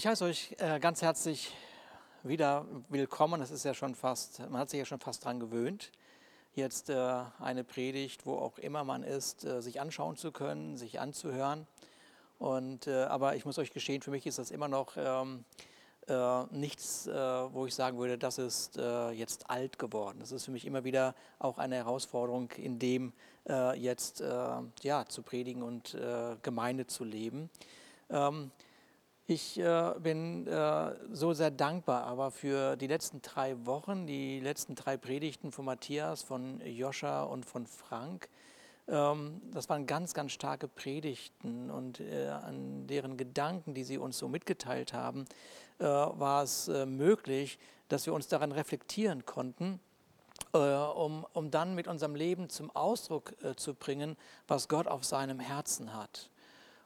Ich heiße euch äh, ganz herzlich wieder willkommen. Es ist ja schon fast, man hat sich ja schon fast dran gewöhnt, jetzt äh, eine Predigt, wo auch immer man ist, äh, sich anschauen zu können, sich anzuhören. Und, aber ich muss euch gestehen, für mich ist das immer noch ähm, nichts, wo ich sagen würde, das ist jetzt alt geworden. Das ist für mich immer wieder auch eine Herausforderung, in dem jetzt ja, zu predigen und Gemeinde zu leben. Ich äh, bin äh, so sehr dankbar aber für die letzten drei Wochen, die letzten drei Predigten von Matthias, von Joscha und von Frank. Ähm, das waren ganz, ganz starke Predigten und äh, an deren Gedanken, die sie uns so mitgeteilt haben, äh, war es äh, möglich, dass wir uns daran reflektieren konnten. Äh, um, um dann mit unserem Leben zum Ausdruck zu bringen, was Gott auf seinem Herzen hat.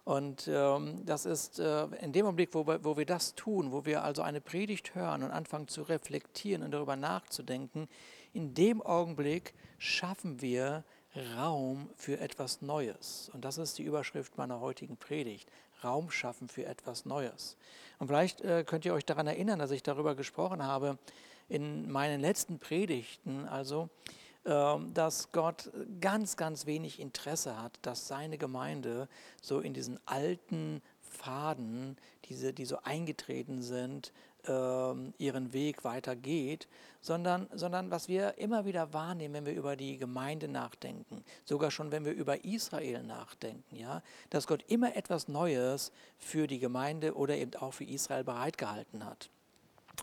Und ähm, das ist äh, in dem Augenblick, wo wir, wo wir das tun, wo wir also eine Predigt hören und anfangen zu reflektieren und darüber nachzudenken, in dem Augenblick schaffen wir Raum für etwas Neues. Und das ist die Überschrift meiner heutigen Predigt. Raum schaffen für etwas Neues. Und vielleicht äh, könnt ihr euch daran erinnern, dass ich darüber gesprochen habe in meinen letzten Predigten, also dass Gott ganz, ganz wenig Interesse hat, dass seine Gemeinde so in diesen alten Faden, diese, die so eingetreten sind, ähm, ihren Weg weitergeht, sondern, sondern was wir immer wieder wahrnehmen, wenn wir über die Gemeinde nachdenken, sogar schon wenn wir über Israel nachdenken, ja, dass Gott immer etwas Neues für die Gemeinde oder eben auch für Israel bereitgehalten hat.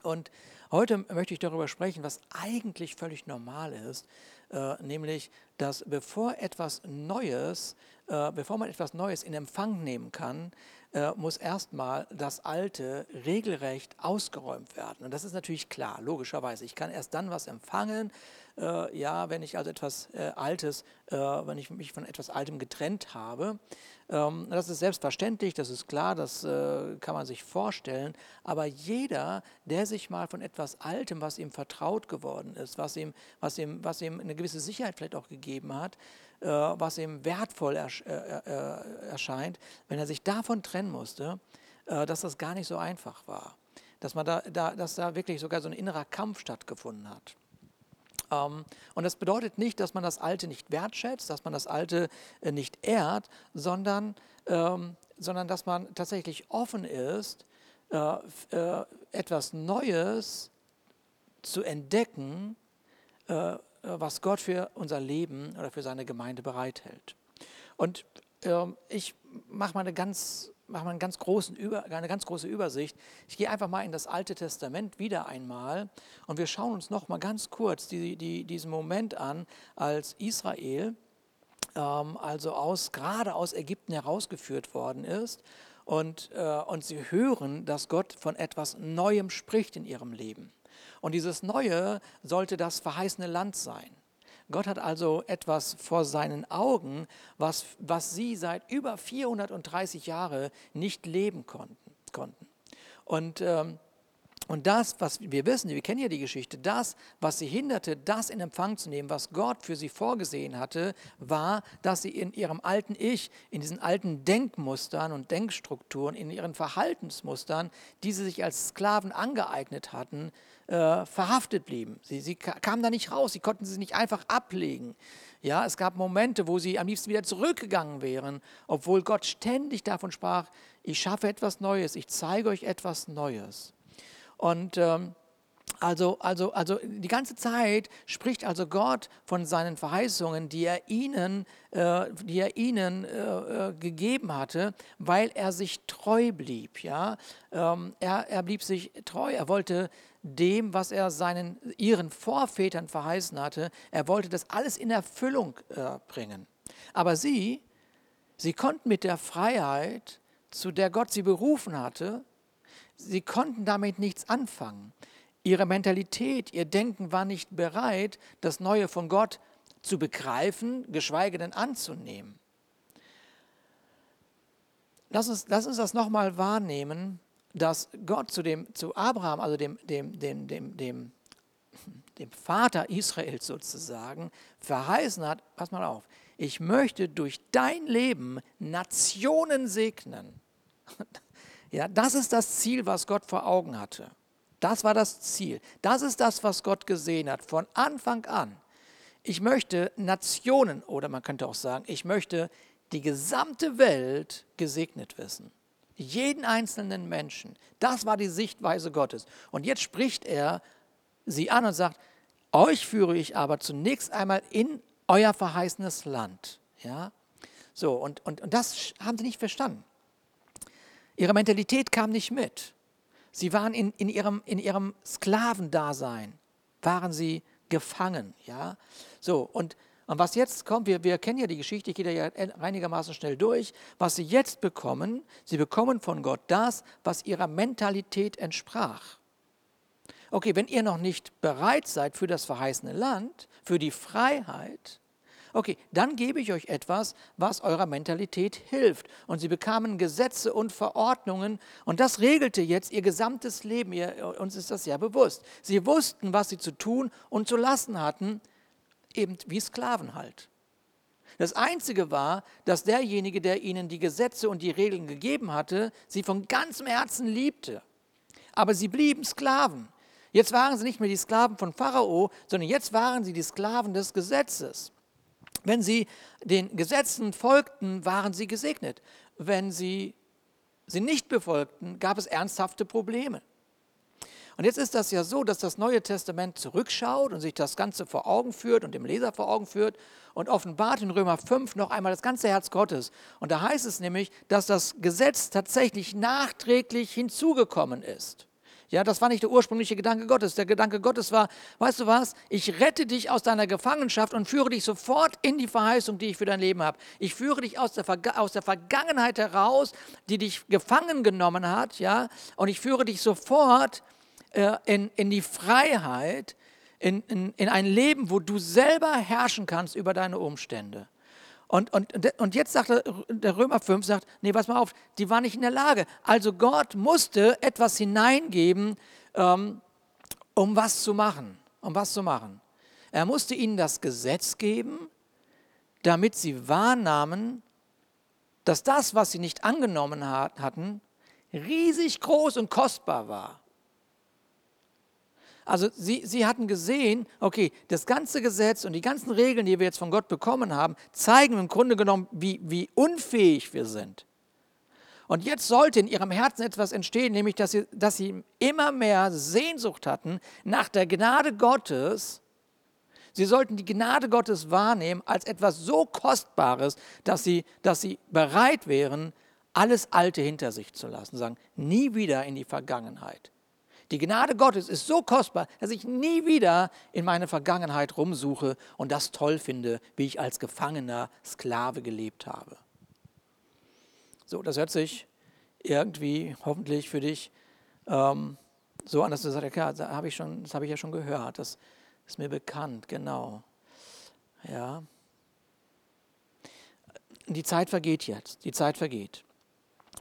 Und heute möchte ich darüber sprechen, was eigentlich völlig normal ist, äh, nämlich, dass bevor etwas Neues, äh, bevor man etwas Neues in Empfang nehmen kann, äh, muss erstmal das Alte regelrecht ausgeräumt werden. Und das ist natürlich klar, logischerweise. Ich kann erst dann was empfangen, äh, ja, wenn ich also etwas äh, Altes, äh, wenn ich mich von etwas Altem getrennt habe. Ähm, das ist selbstverständlich, das ist klar, das äh, kann man sich vorstellen. Aber jeder, der sich mal von etwas Altem, was ihm vertraut geworden ist, was ihm, was ihm, was ihm eine gewisse Sicherheit vielleicht auch gegeben hat, äh, was ihm wertvoll ersch äh, erscheint, wenn er sich davon trennen musste, dass das gar nicht so einfach war. Dass, man da, da, dass da wirklich sogar so ein innerer Kampf stattgefunden hat. Ähm, und das bedeutet nicht, dass man das Alte nicht wertschätzt, dass man das Alte äh, nicht ehrt, sondern, ähm, sondern dass man tatsächlich offen ist, äh, äh, etwas Neues zu entdecken, was Gott für unser Leben oder für seine Gemeinde bereithält. Und ähm, ich mache mal eine ganz machen wir einen ganz großen Über, eine ganz große Übersicht. Ich gehe einfach mal in das Alte Testament wieder einmal und wir schauen uns noch mal ganz kurz die, die, diesen Moment an, als Israel ähm, also aus, gerade aus Ägypten herausgeführt worden ist und, äh, und sie hören, dass Gott von etwas Neuem spricht in ihrem Leben. Und dieses Neue sollte das verheißene Land sein. Gott hat also etwas vor seinen Augen, was, was sie seit über 430 Jahren nicht leben konnten. konnten. Und, ähm, und das, was wir wissen, wir kennen ja die Geschichte, das, was sie hinderte, das in Empfang zu nehmen, was Gott für sie vorgesehen hatte, war, dass sie in ihrem alten Ich, in diesen alten Denkmustern und Denkstrukturen, in ihren Verhaltensmustern, die sie sich als Sklaven angeeignet hatten, äh, verhaftet blieben. Sie, sie kamen da nicht raus, sie konnten sie nicht einfach ablegen. Ja, es gab Momente, wo sie am liebsten wieder zurückgegangen wären, obwohl Gott ständig davon sprach, ich schaffe etwas Neues, ich zeige euch etwas Neues. Und ähm, also, also, also die ganze Zeit spricht also Gott von seinen Verheißungen, die er ihnen, äh, die er ihnen äh, äh, gegeben hatte, weil er sich treu blieb. Ja? Ähm, er, er blieb sich treu. Er wollte dem, was er seinen, ihren Vorvätern verheißen hatte, er wollte das alles in Erfüllung äh, bringen. Aber sie, sie konnten mit der Freiheit, zu der Gott sie berufen hatte, sie konnten damit nichts anfangen. Ihre Mentalität, ihr Denken war nicht bereit, das Neue von Gott zu begreifen, geschweige denn anzunehmen. Lass uns, lass uns das nochmal wahrnehmen, dass Gott zu, dem, zu Abraham, also dem, dem, dem, dem, dem, dem Vater Israels sozusagen, verheißen hat, pass mal auf, ich möchte durch dein Leben Nationen segnen. Ja, das ist das Ziel, was Gott vor Augen hatte. Das war das Ziel. Das ist das, was Gott gesehen hat von Anfang an. Ich möchte Nationen oder man könnte auch sagen, ich möchte die gesamte Welt gesegnet wissen. Jeden einzelnen Menschen. Das war die Sichtweise Gottes. Und jetzt spricht er sie an und sagt, euch führe ich aber zunächst einmal in euer verheißenes Land. Ja? So, und, und, und das haben sie nicht verstanden. Ihre Mentalität kam nicht mit. Sie waren in, in, ihrem, in ihrem Sklavendasein, waren sie gefangen. Ja? So, und, und was jetzt kommt, wir, wir kennen ja die Geschichte, ich gehe da ja einigermaßen schnell durch. Was sie jetzt bekommen, sie bekommen von Gott das, was ihrer Mentalität entsprach. Okay, wenn ihr noch nicht bereit seid für das verheißene Land, für die Freiheit, Okay, dann gebe ich euch etwas, was eurer Mentalität hilft. Und sie bekamen Gesetze und Verordnungen und das regelte jetzt ihr gesamtes Leben. Ihr, uns ist das ja bewusst. Sie wussten, was sie zu tun und zu lassen hatten, eben wie Sklaven halt. Das Einzige war, dass derjenige, der ihnen die Gesetze und die Regeln gegeben hatte, sie von ganzem Herzen liebte. Aber sie blieben Sklaven. Jetzt waren sie nicht mehr die Sklaven von Pharao, sondern jetzt waren sie die Sklaven des Gesetzes. Wenn sie den Gesetzen folgten, waren sie gesegnet. Wenn sie sie nicht befolgten, gab es ernsthafte Probleme. Und jetzt ist das ja so, dass das Neue Testament zurückschaut und sich das Ganze vor Augen führt und dem Leser vor Augen führt und offenbart in Römer 5 noch einmal das ganze Herz Gottes. Und da heißt es nämlich, dass das Gesetz tatsächlich nachträglich hinzugekommen ist. Ja, das war nicht der ursprüngliche Gedanke Gottes. Der Gedanke Gottes war, weißt du was, ich rette dich aus deiner Gefangenschaft und führe dich sofort in die Verheißung, die ich für dein Leben habe. Ich führe dich aus der, aus der Vergangenheit heraus, die dich gefangen genommen hat, ja, und ich führe dich sofort in, in die Freiheit, in, in, in ein Leben, wo du selber herrschen kannst über deine Umstände. Und, und, und jetzt sagt er, der Römer 5 sagt, nee, pass mal auf, die waren nicht in der Lage. Also Gott musste etwas hineingeben, ähm, um was zu machen. Um was zu machen. Er musste ihnen das Gesetz geben, damit sie wahrnahmen, dass das, was sie nicht angenommen hat, hatten, riesig groß und kostbar war. Also sie, sie hatten gesehen, okay, das ganze Gesetz und die ganzen Regeln, die wir jetzt von Gott bekommen haben, zeigen im Grunde genommen, wie, wie unfähig wir sind. Und jetzt sollte in ihrem Herzen etwas entstehen, nämlich dass sie, dass sie immer mehr Sehnsucht hatten nach der Gnade Gottes. Sie sollten die Gnade Gottes wahrnehmen als etwas so Kostbares, dass sie, dass sie bereit wären, alles Alte hinter sich zu lassen. Sagen, nie wieder in die Vergangenheit. Die Gnade Gottes ist so kostbar, dass ich nie wieder in meine Vergangenheit rumsuche und das toll finde, wie ich als gefangener Sklave gelebt habe. So, das hört sich irgendwie hoffentlich für dich ähm, so an, dass du sagst, ja, das habe ich, hab ich ja schon gehört, das ist mir bekannt, genau. Ja. Die Zeit vergeht jetzt, die Zeit vergeht.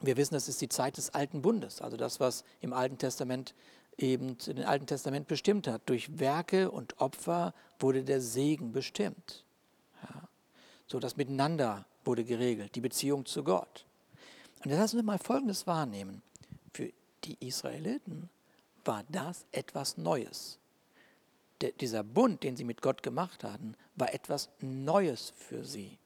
Wir wissen, das ist die Zeit des alten Bundes, also das, was im Alten Testament eben in dem Alten Testament bestimmt hat. Durch Werke und Opfer wurde der Segen bestimmt. Ja. So das Miteinander wurde geregelt, die Beziehung zu Gott. Und jetzt lassen wir mal Folgendes wahrnehmen. Für die Israeliten war das etwas Neues. Der, dieser Bund, den sie mit Gott gemacht hatten, war etwas Neues für sie.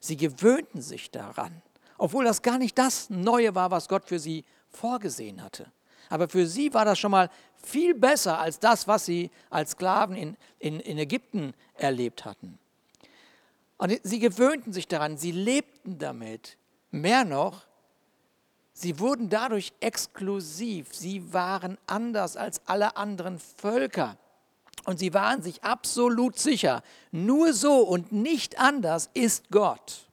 Sie gewöhnten sich daran, obwohl das gar nicht das Neue war, was Gott für sie vorgesehen hatte. Aber für sie war das schon mal viel besser als das, was sie als Sklaven in, in, in Ägypten erlebt hatten. Und sie gewöhnten sich daran, sie lebten damit. Mehr noch, sie wurden dadurch exklusiv, sie waren anders als alle anderen Völker. Und sie waren sich absolut sicher, nur so und nicht anders ist Gott.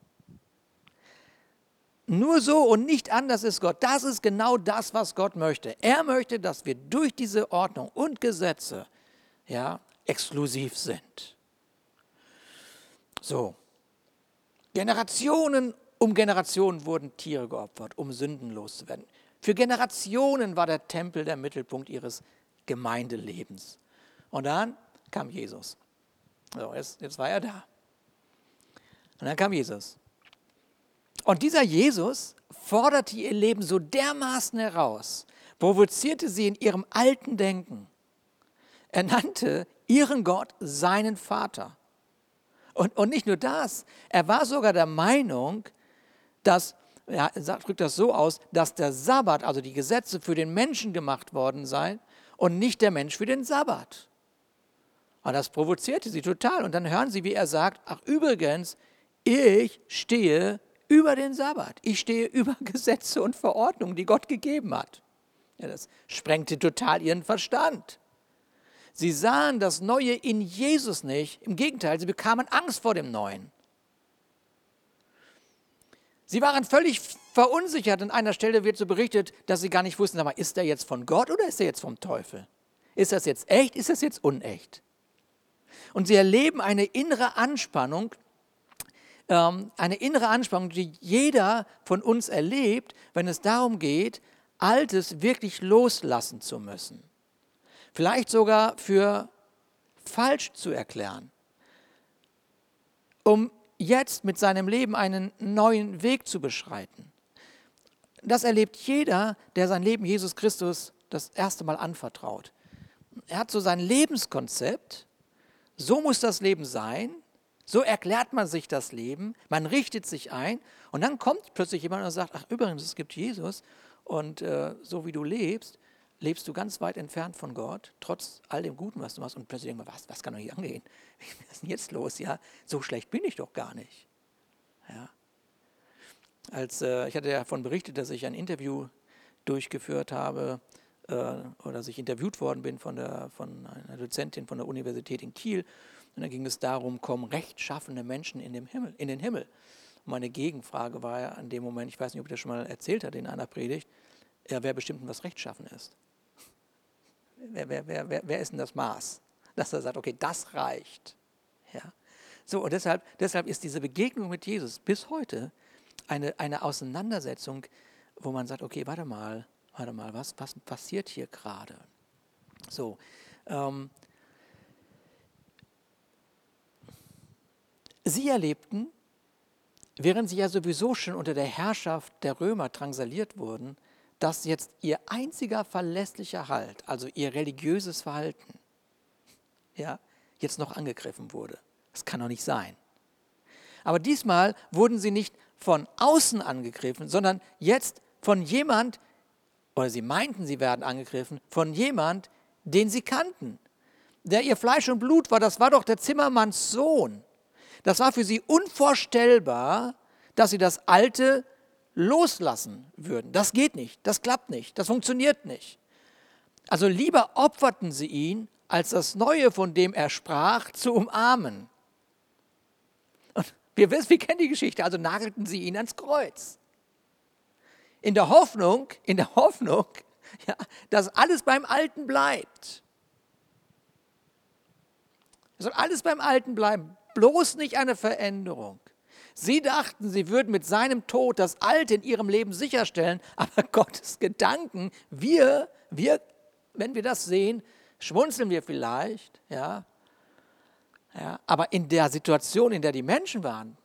Nur so und nicht anders ist Gott. Das ist genau das, was Gott möchte. Er möchte, dass wir durch diese Ordnung und Gesetze ja, exklusiv sind. So. Generationen um Generationen wurden Tiere geopfert, um sündenlos zu werden. Für Generationen war der Tempel der Mittelpunkt ihres Gemeindelebens. Und dann kam Jesus. So, jetzt, jetzt war er da. Und dann kam Jesus. Und dieser Jesus forderte ihr Leben so dermaßen heraus, provozierte sie in ihrem alten Denken. Er nannte ihren Gott seinen Vater. Und, und nicht nur das, er war sogar der Meinung, dass, er drückt das so aus, dass der Sabbat, also die Gesetze für den Menschen gemacht worden seien und nicht der Mensch für den Sabbat. Und das provozierte sie total. Und dann hören sie, wie er sagt, ach übrigens, ich stehe über den Sabbat. Ich stehe über Gesetze und Verordnungen, die Gott gegeben hat. Ja, das sprengte total ihren Verstand. Sie sahen das Neue in Jesus nicht. Im Gegenteil, sie bekamen Angst vor dem Neuen. Sie waren völlig verunsichert. An einer Stelle wird so berichtet, dass sie gar nicht wussten, aber ist er jetzt von Gott oder ist er jetzt vom Teufel? Ist das jetzt echt? Ist das jetzt unecht? Und sie erleben eine innere Anspannung, ähm, eine innere Anspannung, die jeder von uns erlebt, wenn es darum geht, Altes wirklich loslassen zu müssen. Vielleicht sogar für falsch zu erklären, um jetzt mit seinem Leben einen neuen Weg zu beschreiten. Das erlebt jeder, der sein Leben Jesus Christus das erste Mal anvertraut. Er hat so sein Lebenskonzept, so muss das Leben sein, so erklärt man sich das Leben, man richtet sich ein und dann kommt plötzlich jemand und sagt, ach übrigens, es gibt Jesus und äh, so wie du lebst, lebst du ganz weit entfernt von Gott, trotz all dem Guten, was du machst. Und plötzlich denkst du, was, was kann doch hier angehen? Was ist denn jetzt los? Ja, so schlecht bin ich doch gar nicht. Ja. Als, äh, ich hatte ja davon berichtet, dass ich ein Interview durchgeführt habe äh, oder dass ich interviewt worden bin von, der, von einer Dozentin von der Universität in Kiel. Und da ging es darum, kommen rechtschaffende Menschen in, dem Himmel, in den Himmel. Und meine Gegenfrage war ja an dem Moment, ich weiß nicht, ob ich das schon mal erzählt hatte in einer Predigt, ja, wer bestimmt, was rechtschaffen ist. Wer, wer, wer, wer ist denn das Maß? Dass er sagt, okay, das reicht. Ja. So, und deshalb, deshalb ist diese Begegnung mit Jesus bis heute eine, eine Auseinandersetzung, wo man sagt, okay, warte mal, warte mal, was, was passiert hier gerade? So, ähm, sie erlebten, während sie ja sowieso schon unter der Herrschaft der Römer drangsaliert wurden, dass jetzt ihr einziger verlässlicher Halt, also ihr religiöses Verhalten, ja, jetzt noch angegriffen wurde. Das kann doch nicht sein. Aber diesmal wurden sie nicht von außen angegriffen, sondern jetzt von jemand, oder sie meinten, sie werden angegriffen, von jemand, den sie kannten, der ihr Fleisch und Blut war. Das war doch der Zimmermanns Sohn. Das war für sie unvorstellbar, dass sie das alte loslassen würden. Das geht nicht, das klappt nicht, das funktioniert nicht. Also lieber opferten sie ihn, als das Neue, von dem er sprach, zu umarmen. Und wir, wissen, wir kennen die Geschichte, also nagelten sie ihn ans Kreuz. In der Hoffnung, in der Hoffnung, ja, dass alles beim Alten bleibt. Es soll alles beim Alten bleiben, bloß nicht eine Veränderung. Sie dachten, sie würden mit seinem Tod das Alte in ihrem Leben sicherstellen, aber Gottes Gedanken, wir, wir, wenn wir das sehen, schmunzeln wir vielleicht, ja, ja, aber in der Situation, in der die Menschen waren,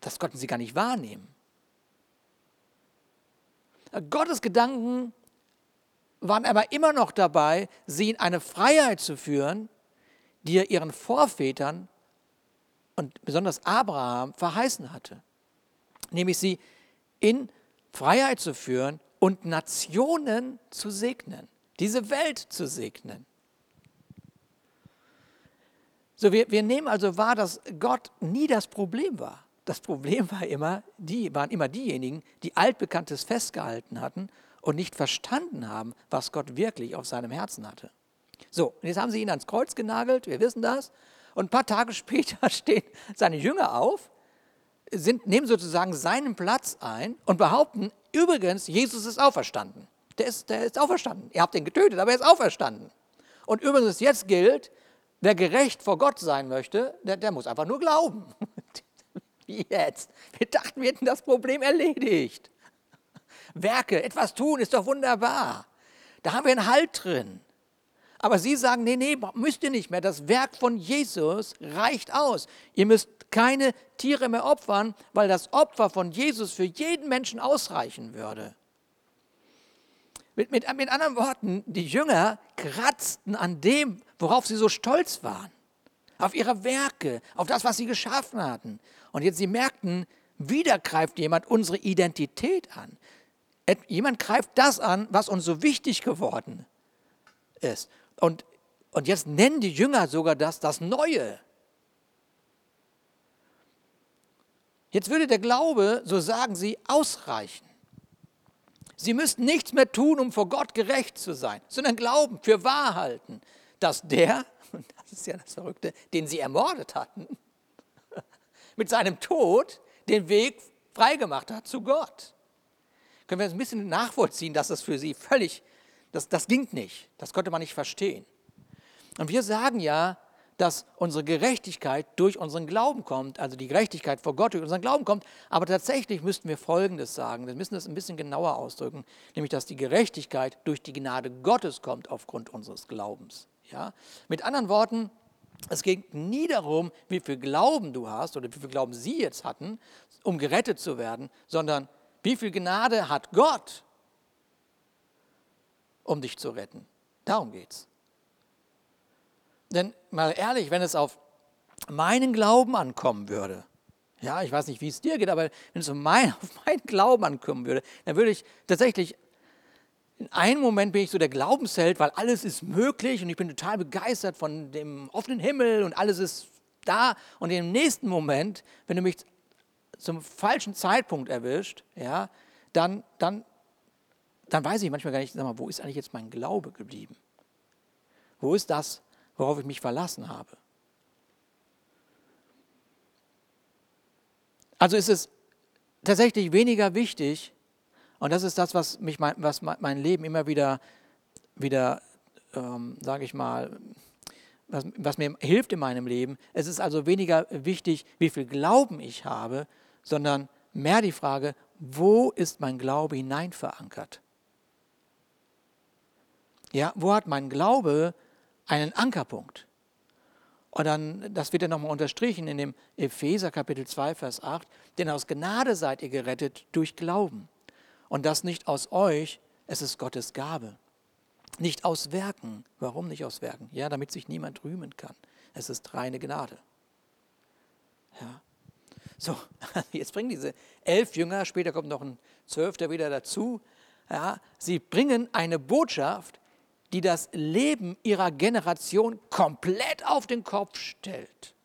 das konnten sie gar nicht wahrnehmen. Gottes Gedanken waren aber immer noch dabei, sie in eine Freiheit zu führen, die er ihren Vorvätern und besonders Abraham verheißen hatte, nämlich sie in Freiheit zu führen und Nationen zu segnen, diese Welt zu segnen. So, wir, wir nehmen also wahr, dass Gott nie das Problem war. Das Problem war immer, die waren immer diejenigen, die altbekanntes festgehalten hatten und nicht verstanden haben, was Gott wirklich auf seinem Herzen hatte. So, und jetzt haben sie ihn ans Kreuz genagelt, wir wissen das, und ein paar Tage später stehen seine Jünger auf, sind, nehmen sozusagen seinen Platz ein und behaupten, übrigens, Jesus ist auferstanden. Der ist, der ist auferstanden. Ihr habt ihn getötet, aber er ist auferstanden. Und übrigens, jetzt gilt, wer gerecht vor Gott sein möchte, der, der muss einfach nur glauben. Wie jetzt? Wir dachten, wir hätten das Problem erledigt. Werke, etwas tun, ist doch wunderbar. Da haben wir einen Halt drin. Aber sie sagen, nee, nee, müsst ihr nicht mehr. Das Werk von Jesus reicht aus. Ihr müsst keine Tiere mehr opfern, weil das Opfer von Jesus für jeden Menschen ausreichen würde. Mit, mit, mit anderen Worten, die Jünger kratzten an dem, worauf sie so stolz waren. Auf ihre Werke, auf das, was sie geschaffen hatten. Und jetzt sie merkten, wieder greift jemand unsere Identität an. Jemand greift das an, was uns so wichtig geworden ist. Und, und jetzt nennen die Jünger sogar das das Neue. Jetzt würde der Glaube, so sagen sie, ausreichen. Sie müssten nichts mehr tun, um vor Gott gerecht zu sein, sondern glauben, für wahr halten, dass der, und das ist ja das Verrückte, den sie ermordet hatten, mit seinem Tod den Weg freigemacht hat zu Gott. Können wir das ein bisschen nachvollziehen, dass das für sie völlig, das, das ging nicht, das konnte man nicht verstehen. Und wir sagen ja, dass unsere Gerechtigkeit durch unseren Glauben kommt, also die Gerechtigkeit vor Gott durch unseren Glauben kommt. Aber tatsächlich müssten wir Folgendes sagen, wir müssen das ein bisschen genauer ausdrücken, nämlich dass die Gerechtigkeit durch die Gnade Gottes kommt aufgrund unseres Glaubens. Ja? Mit anderen Worten, es geht nie darum, wie viel Glauben du hast oder wie viel Glauben sie jetzt hatten, um gerettet zu werden, sondern wie viel Gnade hat Gott, um dich zu retten. Darum geht's. Denn mal ehrlich, wenn es auf meinen Glauben ankommen würde, ja, ich weiß nicht, wie es dir geht, aber wenn es um mein, auf meinen Glauben ankommen würde, dann würde ich tatsächlich, in einem Moment bin ich so der Glaubensheld, weil alles ist möglich und ich bin total begeistert von dem offenen Himmel und alles ist da. Und im nächsten Moment, wenn du mich zum falschen Zeitpunkt erwischt, ja, dann, dann, dann weiß ich manchmal gar nicht, sag mal, wo ist eigentlich jetzt mein Glaube geblieben? Wo ist das, worauf ich mich verlassen habe. Also ist es tatsächlich weniger wichtig, und das ist das, was, mich mein, was mein Leben immer wieder, wieder ähm, sage ich mal, was, was mir hilft in meinem Leben. Es ist also weniger wichtig, wie viel Glauben ich habe, sondern mehr die Frage, wo ist mein Glaube hinein verankert? Ja, wo hat mein Glaube einen Ankerpunkt. Und dann, das wird ja nochmal unterstrichen in dem Epheser Kapitel 2, Vers 8, denn aus Gnade seid ihr gerettet durch Glauben. Und das nicht aus euch, es ist Gottes Gabe. Nicht aus Werken. Warum nicht aus Werken? Ja, damit sich niemand rühmen kann. Es ist reine Gnade. Ja. So, jetzt bringen diese elf Jünger, später kommt noch ein Zwölfter wieder dazu. Ja, sie bringen eine Botschaft, die das Leben ihrer Generation komplett auf den Kopf stellt.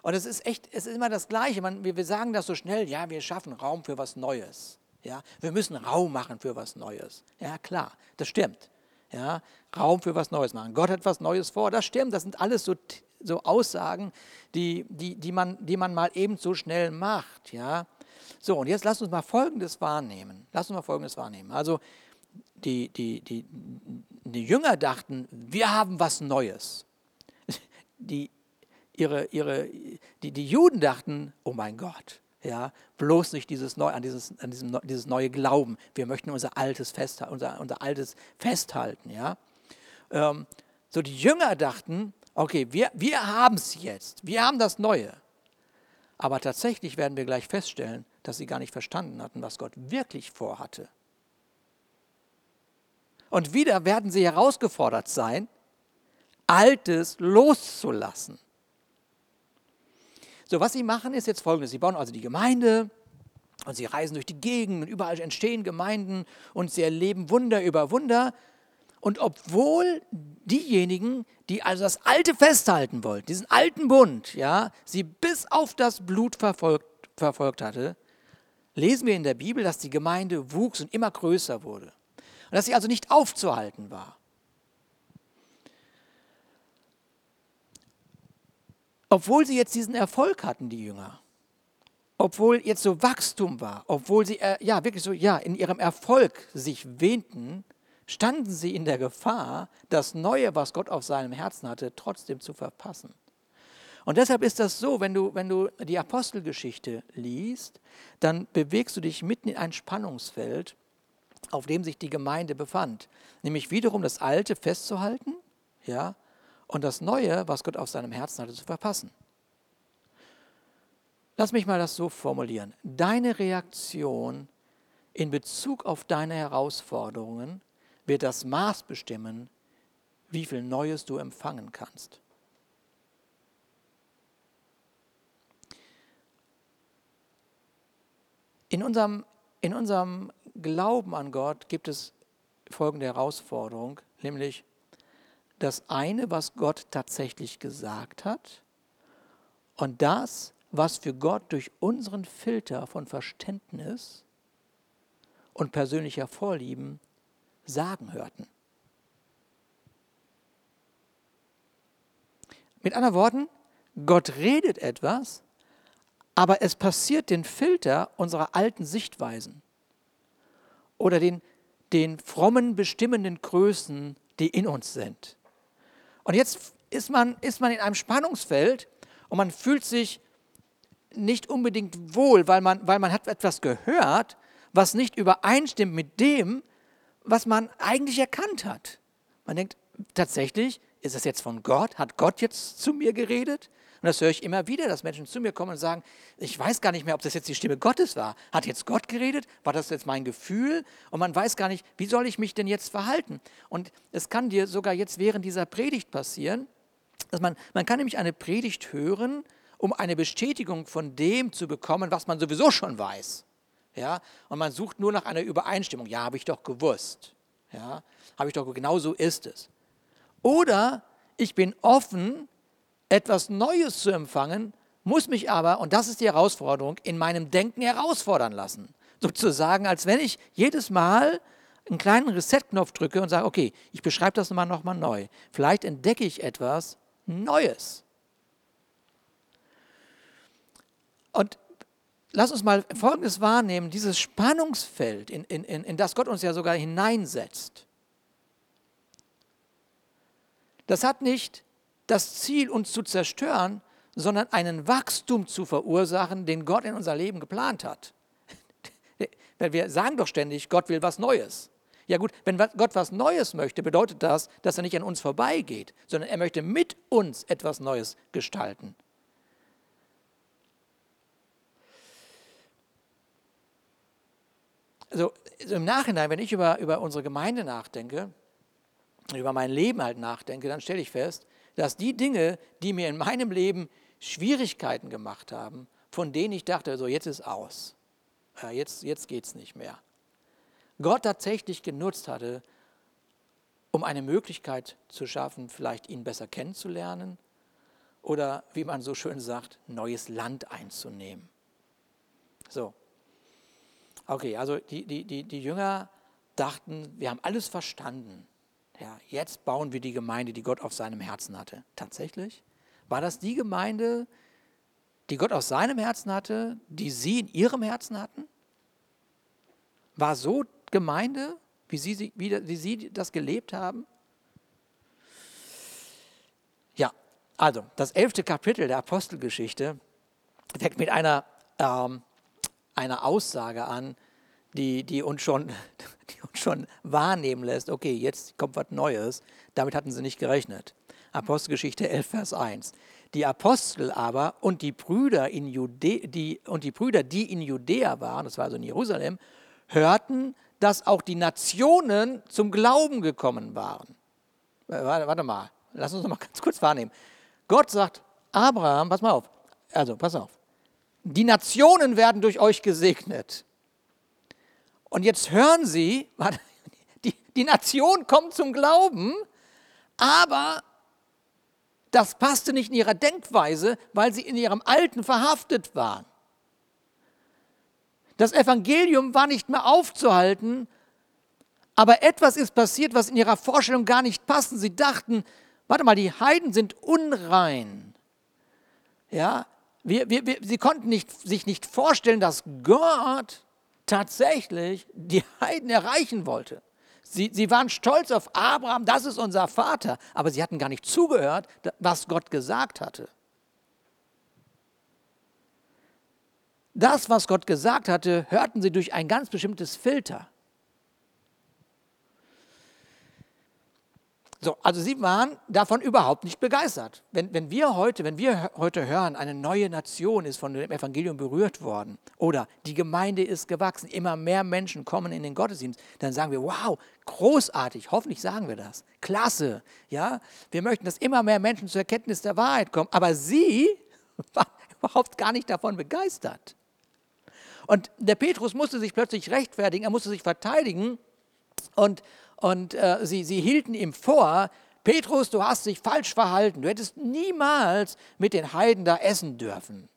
Und es ist echt, es ist immer das Gleiche. Man, wir, wir sagen das so schnell, ja, wir schaffen Raum für was Neues. Ja, wir müssen Raum machen für was Neues. Ja, klar, das stimmt. Ja, Raum für was Neues machen. Gott hat was Neues vor, das stimmt. Das sind alles so, so Aussagen, die, die, die, man, die man mal eben so schnell macht. Ja, so, und jetzt lasst uns mal Folgendes wahrnehmen. Lasst uns mal Folgendes wahrnehmen. Also, die, die, die, die Jünger dachten, wir haben was Neues. Die, ihre, ihre, die, die Juden dachten, oh mein Gott, ja, bloß nicht dieses Neu, an, dieses, an diesem, dieses neue Glauben. Wir möchten unser altes, Fest, unser, unser altes festhalten. Ja. Ähm, so die Jünger dachten, okay, wir, wir haben es jetzt, wir haben das Neue. Aber tatsächlich werden wir gleich feststellen, dass sie gar nicht verstanden hatten, was Gott wirklich vorhatte. Und wieder werden sie herausgefordert sein, Altes loszulassen. So, was sie machen, ist jetzt folgendes. Sie bauen also die Gemeinde und sie reisen durch die Gegend und überall entstehen Gemeinden und sie erleben Wunder über Wunder. Und obwohl diejenigen, die also das Alte festhalten wollten, diesen alten Bund, ja, sie bis auf das Blut verfolgt, verfolgt hatte, lesen wir in der Bibel, dass die Gemeinde wuchs und immer größer wurde und dass sie also nicht aufzuhalten war. Obwohl sie jetzt diesen Erfolg hatten, die Jünger, obwohl jetzt so Wachstum war, obwohl sie äh, ja wirklich so ja in ihrem Erfolg sich wähnten, standen sie in der Gefahr, das Neue, was Gott auf seinem Herzen hatte, trotzdem zu verpassen. Und deshalb ist das so, wenn du, wenn du die Apostelgeschichte liest, dann bewegst du dich mitten in ein Spannungsfeld, auf dem sich die Gemeinde befand. Nämlich wiederum das Alte festzuhalten ja, und das Neue, was Gott auf seinem Herzen hatte, zu verpassen. Lass mich mal das so formulieren. Deine Reaktion in Bezug auf deine Herausforderungen wird das Maß bestimmen, wie viel Neues du empfangen kannst. In unserem, in unserem Glauben an Gott gibt es folgende Herausforderung, nämlich das eine, was Gott tatsächlich gesagt hat und das, was wir Gott durch unseren Filter von Verständnis und persönlicher Vorlieben sagen hörten. Mit anderen Worten, Gott redet etwas, aber es passiert den Filter unserer alten Sichtweisen oder den, den frommen, bestimmenden Größen, die in uns sind. Und jetzt ist man, ist man in einem Spannungsfeld und man fühlt sich nicht unbedingt wohl, weil man, weil man hat etwas gehört, was nicht übereinstimmt mit dem, was man eigentlich erkannt hat. Man denkt, tatsächlich, ist das jetzt von Gott? Hat Gott jetzt zu mir geredet? Und das höre ich immer wieder, dass Menschen zu mir kommen und sagen, ich weiß gar nicht mehr, ob das jetzt die Stimme Gottes war. Hat jetzt Gott geredet? War das jetzt mein Gefühl? Und man weiß gar nicht, wie soll ich mich denn jetzt verhalten? Und es kann dir sogar jetzt während dieser Predigt passieren, dass man, man kann nämlich eine Predigt hören, um eine Bestätigung von dem zu bekommen, was man sowieso schon weiß. Ja? Und man sucht nur nach einer Übereinstimmung. Ja, habe ich doch gewusst. Ja? Habe ich doch, genau so ist es. Oder ich bin offen, etwas Neues zu empfangen, muss mich aber, und das ist die Herausforderung, in meinem Denken herausfordern lassen. Sozusagen, als wenn ich jedes Mal einen kleinen Reset-Knopf drücke und sage, okay, ich beschreibe das nochmal nochmal neu. Vielleicht entdecke ich etwas Neues. Und lass uns mal Folgendes wahrnehmen, dieses Spannungsfeld, in, in, in, in das Gott uns ja sogar hineinsetzt. Das hat nicht das Ziel, uns zu zerstören, sondern einen Wachstum zu verursachen, den Gott in unser Leben geplant hat. Weil wir sagen doch ständig, Gott will was Neues. Ja gut, wenn Gott was Neues möchte, bedeutet das, dass er nicht an uns vorbeigeht, sondern er möchte mit uns etwas Neues gestalten. Also, im Nachhinein, wenn ich über, über unsere Gemeinde nachdenke, über mein Leben halt nachdenke, dann stelle ich fest, dass die Dinge, die mir in meinem Leben Schwierigkeiten gemacht haben, von denen ich dachte, so jetzt ist aus, jetzt, jetzt geht es nicht mehr, Gott tatsächlich genutzt hatte, um eine Möglichkeit zu schaffen, vielleicht ihn besser kennenzulernen oder, wie man so schön sagt, neues Land einzunehmen. So. Okay, also die, die, die, die Jünger dachten, wir haben alles verstanden. Ja, jetzt bauen wir die Gemeinde, die Gott auf seinem Herzen hatte. Tatsächlich? War das die Gemeinde, die Gott auf seinem Herzen hatte, die sie in ihrem Herzen hatten? War so Gemeinde, wie sie, wie, wie sie das gelebt haben? Ja, also das elfte Kapitel der Apostelgeschichte fängt mit einer, ähm, einer Aussage an, die, die, uns schon, die uns schon wahrnehmen lässt, okay, jetzt kommt was Neues. Damit hatten sie nicht gerechnet. Apostelgeschichte 11, Vers 1. Die Apostel aber und die Brüder, in Jude, die, und die Brüder, die in Judäa waren, das war also in Jerusalem, hörten, dass auch die Nationen zum Glauben gekommen waren. Warte, warte mal, lass uns noch mal ganz kurz wahrnehmen. Gott sagt, Abraham, pass mal auf, also pass auf, die Nationen werden durch euch gesegnet. Und jetzt hören Sie, die, die Nation kommt zum Glauben, aber das passte nicht in ihrer Denkweise, weil sie in ihrem Alten verhaftet waren. Das Evangelium war nicht mehr aufzuhalten, aber etwas ist passiert, was in ihrer Vorstellung gar nicht passt. Sie dachten, warte mal, die Heiden sind unrein. Ja, wir, wir, wir, sie konnten nicht, sich nicht vorstellen, dass Gott tatsächlich die Heiden erreichen wollte. Sie, sie waren stolz auf Abraham, das ist unser Vater, aber sie hatten gar nicht zugehört, was Gott gesagt hatte. Das, was Gott gesagt hatte, hörten sie durch ein ganz bestimmtes Filter. So, also sie waren davon überhaupt nicht begeistert. Wenn, wenn, wir heute, wenn wir heute hören, eine neue Nation ist von dem Evangelium berührt worden oder die Gemeinde ist gewachsen, immer mehr Menschen kommen in den Gottesdienst, dann sagen wir, wow, großartig, hoffentlich sagen wir das, klasse, ja, wir möchten, dass immer mehr Menschen zur Erkenntnis der Wahrheit kommen, aber sie waren überhaupt gar nicht davon begeistert. Und der Petrus musste sich plötzlich rechtfertigen, er musste sich verteidigen. Und und äh, sie, sie hielten ihm vor, Petrus, du hast dich falsch verhalten, du hättest niemals mit den Heiden da essen dürfen.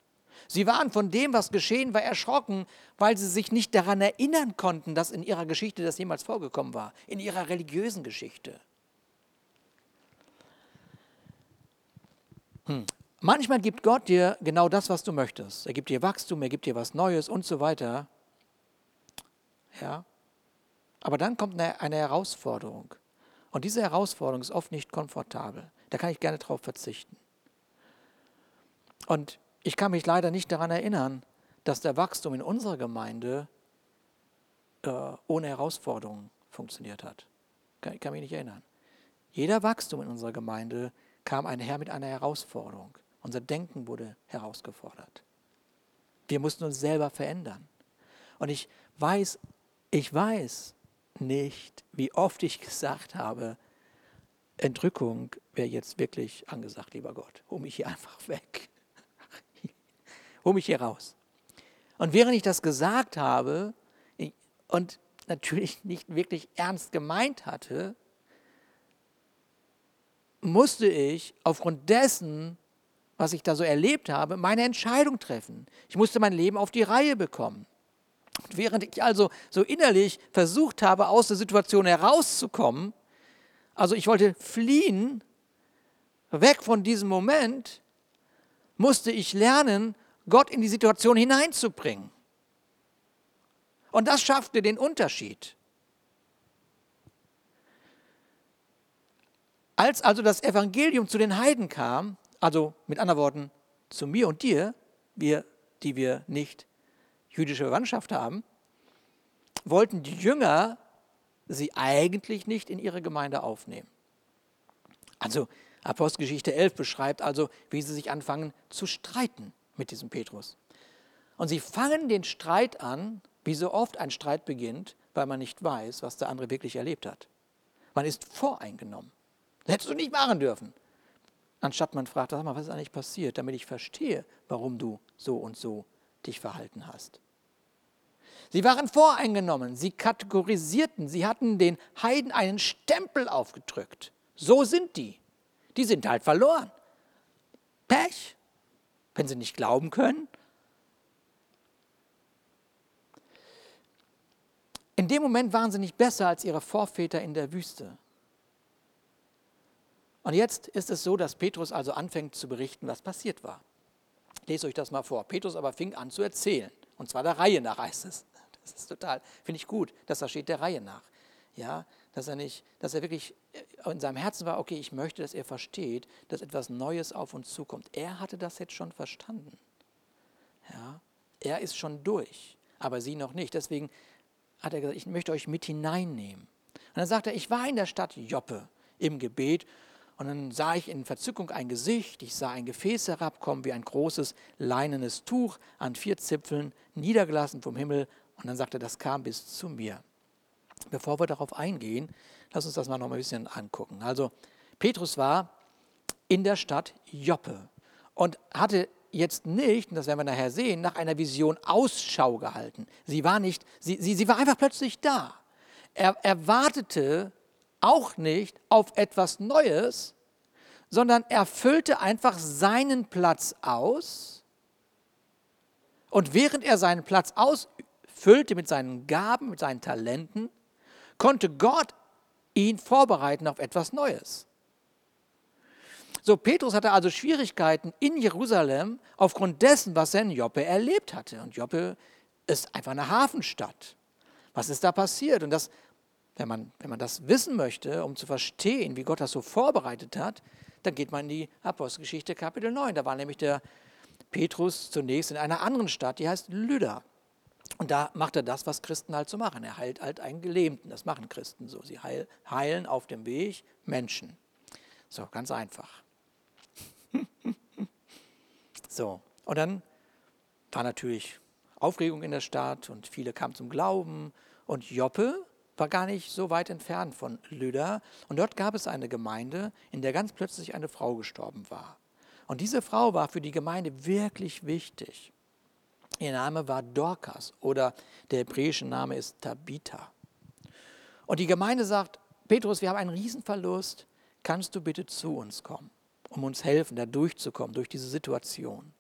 Sie waren von dem, was geschehen war, erschrocken, weil sie sich nicht daran erinnern konnten, dass in ihrer Geschichte das jemals vorgekommen war, in ihrer religiösen Geschichte. Hm. Manchmal gibt Gott dir genau das, was du möchtest. Er gibt dir Wachstum, er gibt dir was Neues und so weiter. Ja. Aber dann kommt eine, eine Herausforderung. Und diese Herausforderung ist oft nicht komfortabel. Da kann ich gerne drauf verzichten. Und ich kann mich leider nicht daran erinnern, dass der Wachstum in unserer Gemeinde äh, ohne Herausforderungen funktioniert hat. Ich kann mich nicht erinnern. Jeder Wachstum in unserer Gemeinde kam einher mit einer Herausforderung. Unser Denken wurde herausgefordert. Wir mussten uns selber verändern. Und ich weiß, ich weiß, nicht, wie oft ich gesagt habe, Entrückung wäre jetzt wirklich angesagt, lieber Gott. Hol mich hier einfach weg. Hol mich hier raus. Und während ich das gesagt habe und natürlich nicht wirklich ernst gemeint hatte, musste ich aufgrund dessen, was ich da so erlebt habe, meine Entscheidung treffen. Ich musste mein Leben auf die Reihe bekommen. Und während ich also so innerlich versucht habe, aus der Situation herauszukommen, also ich wollte fliehen, weg von diesem Moment, musste ich lernen, Gott in die Situation hineinzubringen. Und das schaffte den Unterschied. Als also das Evangelium zu den Heiden kam, also mit anderen Worten zu mir und dir, wir, die wir nicht jüdische Verwandtschaft haben, wollten die Jünger sie eigentlich nicht in ihre Gemeinde aufnehmen. Also Apostelgeschichte 11 beschreibt also, wie sie sich anfangen zu streiten mit diesem Petrus. Und sie fangen den Streit an, wie so oft ein Streit beginnt, weil man nicht weiß, was der andere wirklich erlebt hat. Man ist voreingenommen. Das hättest du nicht machen dürfen. Anstatt man fragt, sag mal, was ist eigentlich passiert, damit ich verstehe, warum du so und so dich verhalten hast. Sie waren voreingenommen, sie kategorisierten, sie hatten den Heiden einen Stempel aufgedrückt. So sind die. Die sind halt verloren. Pech, wenn sie nicht glauben können. In dem Moment waren sie nicht besser als ihre Vorväter in der Wüste. Und jetzt ist es so, dass Petrus also anfängt zu berichten, was passiert war. Lese euch das mal vor. Petrus aber fing an zu erzählen. Und zwar der Reihe nach heißt es. Das ist total, finde ich gut, dass das steht der Reihe nach. Ja, dass er nicht, dass er wirklich in seinem Herzen war, okay, ich möchte, dass er versteht, dass etwas Neues auf uns zukommt. Er hatte das jetzt schon verstanden. Ja, er ist schon durch, aber sie noch nicht. Deswegen hat er gesagt, ich möchte euch mit hineinnehmen. Und dann sagt er, ich war in der Stadt Joppe im Gebet und dann sah ich in Verzückung ein Gesicht, ich sah ein Gefäß herabkommen wie ein großes leinenes Tuch an vier Zipfeln, niedergelassen vom Himmel und dann sagt er, das kam bis zu mir. Bevor wir darauf eingehen, lass uns das mal noch ein bisschen angucken. Also Petrus war in der Stadt Joppe und hatte jetzt nicht, und das werden wir nachher sehen, nach einer Vision Ausschau gehalten. Sie war nicht, sie, sie, sie war einfach plötzlich da. Er, er wartete auch nicht auf etwas Neues, sondern er füllte einfach seinen Platz aus. Und während er seinen Platz aus, füllte mit seinen Gaben, mit seinen Talenten, konnte Gott ihn vorbereiten auf etwas Neues. So, Petrus hatte also Schwierigkeiten in Jerusalem aufgrund dessen, was er in Joppe erlebt hatte. Und Joppe ist einfach eine Hafenstadt. Was ist da passiert? Und das, wenn man, wenn man das wissen möchte, um zu verstehen, wie Gott das so vorbereitet hat, dann geht man in die Apostelgeschichte Kapitel 9. Da war nämlich der Petrus zunächst in einer anderen Stadt, die heißt Lydda. Und da macht er das, was Christen halt so machen. Er heilt halt einen Gelähmten. Das machen Christen so. Sie heilen auf dem Weg Menschen. So, ganz einfach. so, und dann war natürlich Aufregung in der Stadt und viele kamen zum Glauben. Und Joppe war gar nicht so weit entfernt von Lydda. Und dort gab es eine Gemeinde, in der ganz plötzlich eine Frau gestorben war. Und diese Frau war für die Gemeinde wirklich wichtig. Ihr Name war Dorcas oder der hebräische Name ist Tabitha. Und die Gemeinde sagt, Petrus, wir haben einen Riesenverlust, kannst du bitte zu uns kommen, um uns helfen, da durchzukommen, durch diese Situation.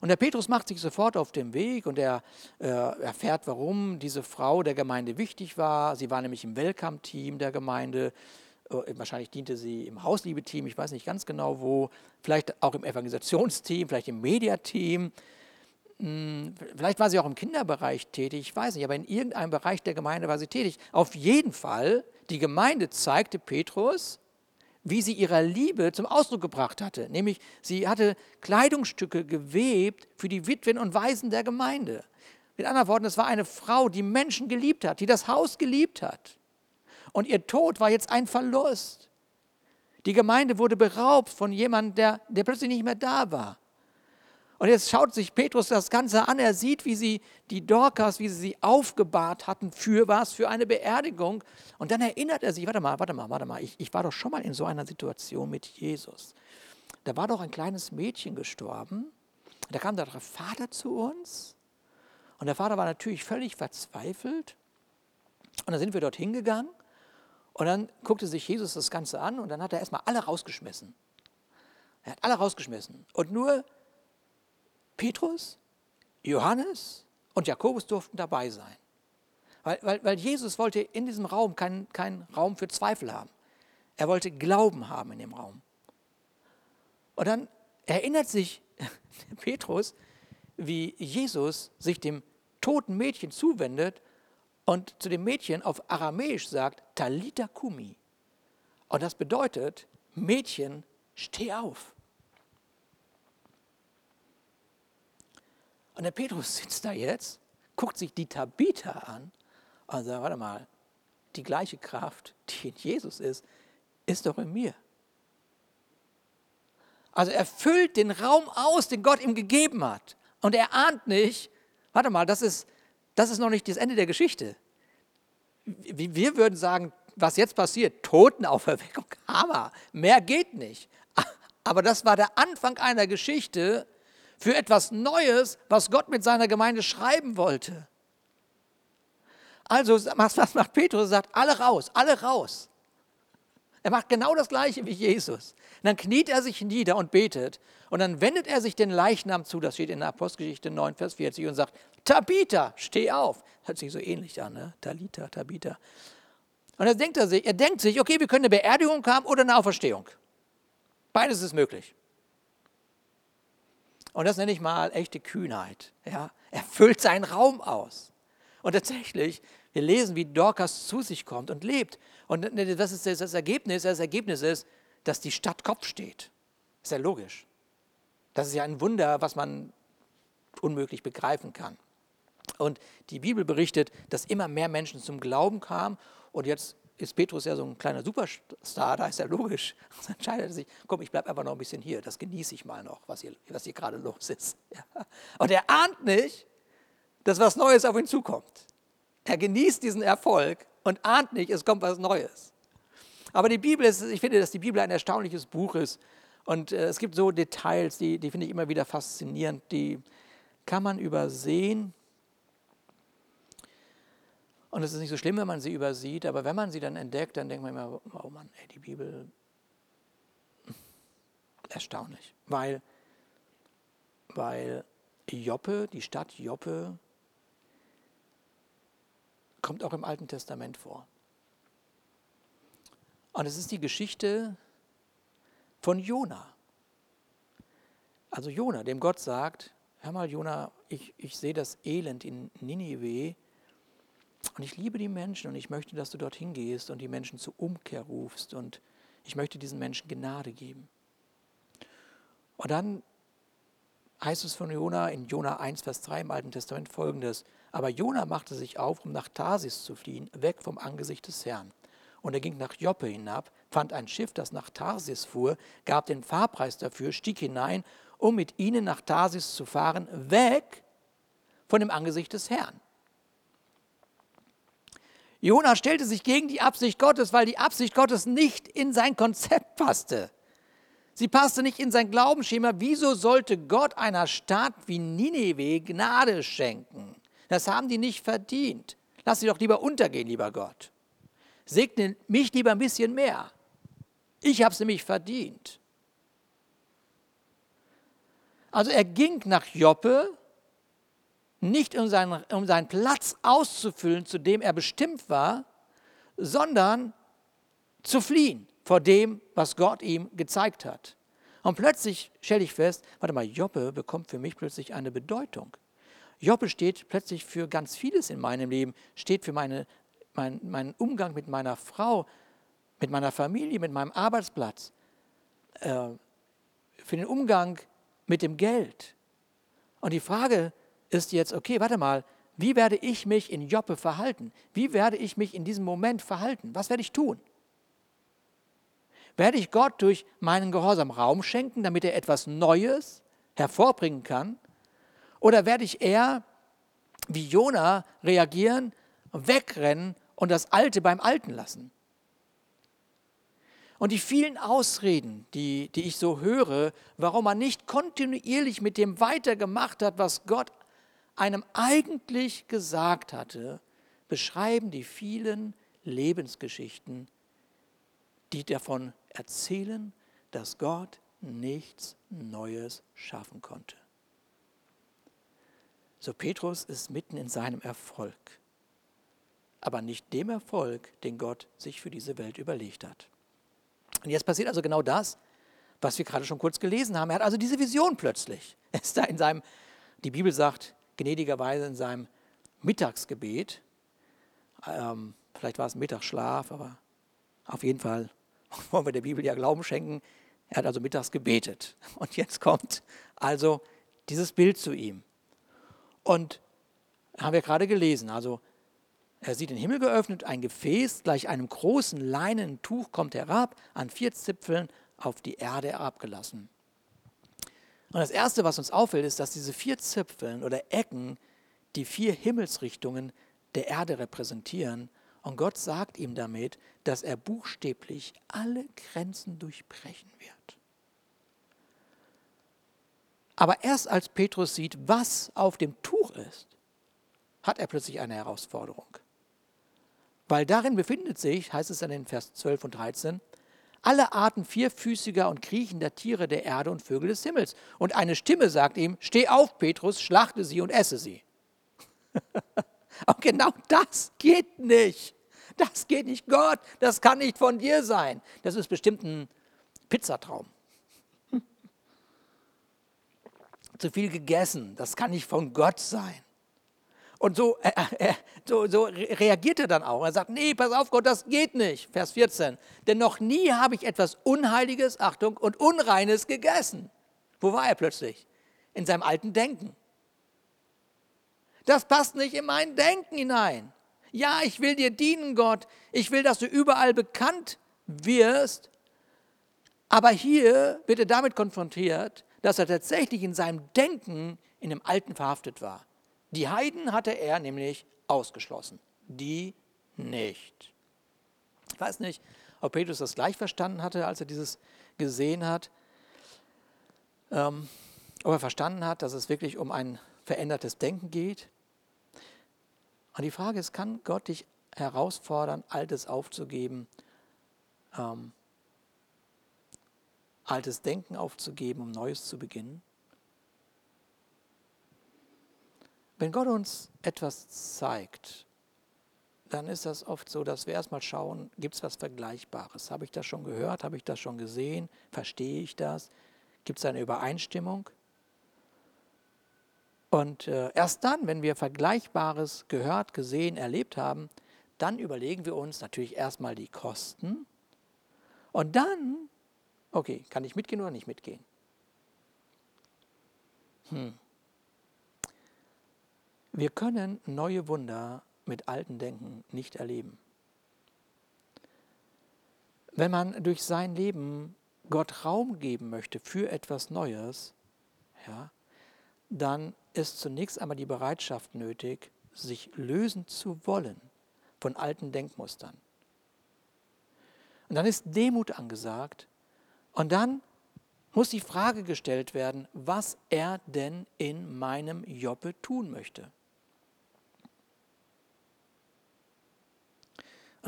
Und der Petrus macht sich sofort auf den Weg und er äh, erfährt, warum diese Frau der Gemeinde wichtig war. Sie war nämlich im Welcome-Team der Gemeinde. Äh, wahrscheinlich diente sie im Hausliebe-Team, ich weiß nicht ganz genau wo. Vielleicht auch im Evangelisationsteam, vielleicht im Mediateam. Hm, vielleicht war sie auch im Kinderbereich tätig, ich weiß nicht, aber in irgendeinem Bereich der Gemeinde war sie tätig. Auf jeden Fall, die Gemeinde zeigte Petrus, wie sie ihre Liebe zum Ausdruck gebracht hatte. Nämlich, sie hatte Kleidungsstücke gewebt für die Witwen und Waisen der Gemeinde. Mit anderen Worten, es war eine Frau, die Menschen geliebt hat, die das Haus geliebt hat. Und ihr Tod war jetzt ein Verlust. Die Gemeinde wurde beraubt von jemandem, der, der plötzlich nicht mehr da war. Und jetzt schaut sich Petrus das Ganze an. Er sieht, wie sie die Dorcas, wie sie sie aufgebahrt hatten für was, für eine Beerdigung. Und dann erinnert er sich, warte mal, warte mal, warte mal, ich, ich war doch schon mal in so einer Situation mit Jesus. Da war doch ein kleines Mädchen gestorben. Da kam der Vater zu uns. Und der Vater war natürlich völlig verzweifelt. Und dann sind wir dorthin gegangen. Und dann guckte sich Jesus das Ganze an und dann hat er erstmal alle rausgeschmissen. Er hat alle rausgeschmissen. Und nur Petrus, Johannes und Jakobus durften dabei sein. Weil, weil, weil Jesus wollte in diesem Raum keinen kein Raum für Zweifel haben. Er wollte Glauben haben in dem Raum. Und dann erinnert sich Petrus, wie Jesus sich dem toten Mädchen zuwendet und zu dem Mädchen auf Aramäisch sagt, Talita Kumi. Und das bedeutet, Mädchen, steh auf. Und der Petrus sitzt da jetzt, guckt sich die Tabitha an und sagt, warte mal, die gleiche Kraft, die in Jesus ist, ist doch in mir. Also er füllt den Raum aus, den Gott ihm gegeben hat. Und er ahnt nicht, warte mal, das ist, das ist noch nicht das Ende der Geschichte. Wir würden sagen, was jetzt passiert, Totenauferweckung, Hammer, mehr geht nicht. Aber das war der Anfang einer Geschichte, für etwas Neues, was Gott mit seiner Gemeinde schreiben wollte. Also, was macht Petrus? Er sagt, alle raus, alle raus. Er macht genau das Gleiche wie Jesus. Und dann kniet er sich nieder und betet. Und dann wendet er sich den Leichnam zu, das steht in der Apostelgeschichte 9, Vers 40, und sagt, Tabitha, steh auf. Hört sich so ähnlich an, ne? Talita, Tabitha. Und dann denkt er sich, er denkt sich, okay, wir können eine Beerdigung haben oder eine Auferstehung. Beides ist möglich. Und das nenne ich mal echte Kühnheit. Ja? Er füllt seinen Raum aus. Und tatsächlich, wir lesen, wie Dorcas zu sich kommt und lebt. Und das ist das Ergebnis. Das Ergebnis ist, dass die Stadt Kopf steht. Ist ja logisch. Das ist ja ein Wunder, was man unmöglich begreifen kann. Und die Bibel berichtet, dass immer mehr Menschen zum Glauben kamen. Und jetzt ist Petrus ja so ein kleiner Superstar, da ist ja logisch. Dann entscheidet er sich, komm, ich bleibe einfach noch ein bisschen hier, das genieße ich mal noch, was hier, was hier gerade los ist. Ja. Und er ahnt nicht, dass was Neues auf ihn zukommt. Er genießt diesen Erfolg und ahnt nicht, es kommt was Neues. Aber die Bibel ist, ich finde, dass die Bibel ein erstaunliches Buch ist. Und äh, es gibt so Details, die, die finde ich immer wieder faszinierend, die kann man übersehen und es ist nicht so schlimm, wenn man sie übersieht, aber wenn man sie dann entdeckt, dann denkt man immer, oh Mann, ey, die Bibel, erstaunlich. Weil, weil Joppe, die Stadt Joppe, kommt auch im Alten Testament vor. Und es ist die Geschichte von Jona. Also Jona, dem Gott sagt, hör mal Jona, ich, ich sehe das Elend in Ninive, und ich liebe die Menschen und ich möchte, dass du dorthin gehst und die Menschen zur Umkehr rufst und ich möchte diesen Menschen Gnade geben. Und dann heißt es von Jona in Jona 1, Vers 3 im Alten Testament folgendes: Aber Jona machte sich auf, um nach Tarsis zu fliehen, weg vom Angesicht des Herrn. Und er ging nach Joppe hinab, fand ein Schiff, das nach Tarsis fuhr, gab den Fahrpreis dafür, stieg hinein, um mit ihnen nach Tarsis zu fahren, weg von dem Angesicht des Herrn. Jona stellte sich gegen die Absicht Gottes, weil die Absicht Gottes nicht in sein Konzept passte. Sie passte nicht in sein Glaubensschema. Wieso sollte Gott einer Stadt wie Nineveh Gnade schenken? Das haben die nicht verdient. Lass sie doch lieber untergehen, lieber Gott. Segne mich lieber ein bisschen mehr. Ich habe es nämlich verdient. Also er ging nach Joppe, nicht um seinen, um seinen Platz auszufüllen, zu dem er bestimmt war, sondern zu fliehen vor dem, was Gott ihm gezeigt hat. Und plötzlich stelle ich fest, warte mal, Joppe bekommt für mich plötzlich eine Bedeutung. Joppe steht plötzlich für ganz vieles in meinem Leben, steht für meine, mein, meinen Umgang mit meiner Frau, mit meiner Familie, mit meinem Arbeitsplatz, äh, für den Umgang mit dem Geld. Und die Frage ist jetzt, okay, warte mal, wie werde ich mich in Joppe verhalten? Wie werde ich mich in diesem Moment verhalten? Was werde ich tun? Werde ich Gott durch meinen Gehorsam Raum schenken, damit er etwas Neues hervorbringen kann? Oder werde ich eher wie Jona reagieren, wegrennen und das Alte beim Alten lassen? Und die vielen Ausreden, die, die ich so höre, warum man nicht kontinuierlich mit dem weitergemacht hat, was Gott einem eigentlich gesagt hatte, beschreiben die vielen Lebensgeschichten, die davon erzählen, dass Gott nichts Neues schaffen konnte. So Petrus ist mitten in seinem Erfolg, aber nicht dem Erfolg, den Gott sich für diese Welt überlegt hat. Und jetzt passiert also genau das, was wir gerade schon kurz gelesen haben. Er hat also diese Vision plötzlich. Er ist da in seinem, die Bibel sagt, gnädigerweise in seinem Mittagsgebet, ähm, vielleicht war es Mittagsschlaf, aber auf jeden Fall wollen wir der Bibel ja Glauben schenken. Er hat also mittags gebetet. Und jetzt kommt also dieses Bild zu ihm. Und haben wir gerade gelesen, also er sieht den Himmel geöffnet, ein Gefäß gleich einem großen leinenen Tuch kommt herab, an vier Zipfeln auf die Erde herabgelassen. Und das Erste, was uns auffällt, ist, dass diese vier Zipfeln oder Ecken die vier Himmelsrichtungen der Erde repräsentieren. Und Gott sagt ihm damit, dass er buchstäblich alle Grenzen durchbrechen wird. Aber erst als Petrus sieht, was auf dem Tuch ist, hat er plötzlich eine Herausforderung. Weil darin befindet sich, heißt es dann in Vers 12 und 13, alle Arten vierfüßiger und kriechender Tiere der Erde und Vögel des Himmels. Und eine Stimme sagt ihm, steh auf, Petrus, schlachte sie und esse sie. und genau das geht nicht. Das geht nicht. Gott, das kann nicht von dir sein. Das ist bestimmt ein Pizzatraum. Zu viel gegessen, das kann nicht von Gott sein. Und so, äh, äh, so, so reagiert er dann auch. Er sagt, nee, pass auf Gott, das geht nicht. Vers 14. Denn noch nie habe ich etwas Unheiliges, Achtung, und Unreines gegessen. Wo war er plötzlich? In seinem alten Denken. Das passt nicht in mein Denken hinein. Ja, ich will dir dienen, Gott. Ich will, dass du überall bekannt wirst. Aber hier wird er damit konfrontiert, dass er tatsächlich in seinem Denken in dem Alten verhaftet war. Die Heiden hatte er nämlich ausgeschlossen, die nicht. Ich weiß nicht, ob Petrus das gleich verstanden hatte, als er dieses gesehen hat. Ähm, ob er verstanden hat, dass es wirklich um ein verändertes Denken geht. Und die Frage ist, kann Gott dich herausfordern, Altes aufzugeben, ähm, altes Denken aufzugeben, um Neues zu beginnen? Wenn Gott uns etwas zeigt, dann ist das oft so, dass wir erstmal schauen, gibt es was Vergleichbares? Habe ich das schon gehört? Habe ich das schon gesehen? Verstehe ich das? Gibt es eine Übereinstimmung? Und äh, erst dann, wenn wir Vergleichbares gehört, gesehen, erlebt haben, dann überlegen wir uns natürlich erstmal die Kosten und dann, okay, kann ich mitgehen oder nicht mitgehen? Hm. Wir können neue Wunder mit alten Denken nicht erleben. Wenn man durch sein Leben Gott Raum geben möchte für etwas Neues, ja, dann ist zunächst einmal die Bereitschaft nötig, sich lösen zu wollen von alten Denkmustern. Und dann ist Demut angesagt und dann muss die Frage gestellt werden, was er denn in meinem Joppe tun möchte.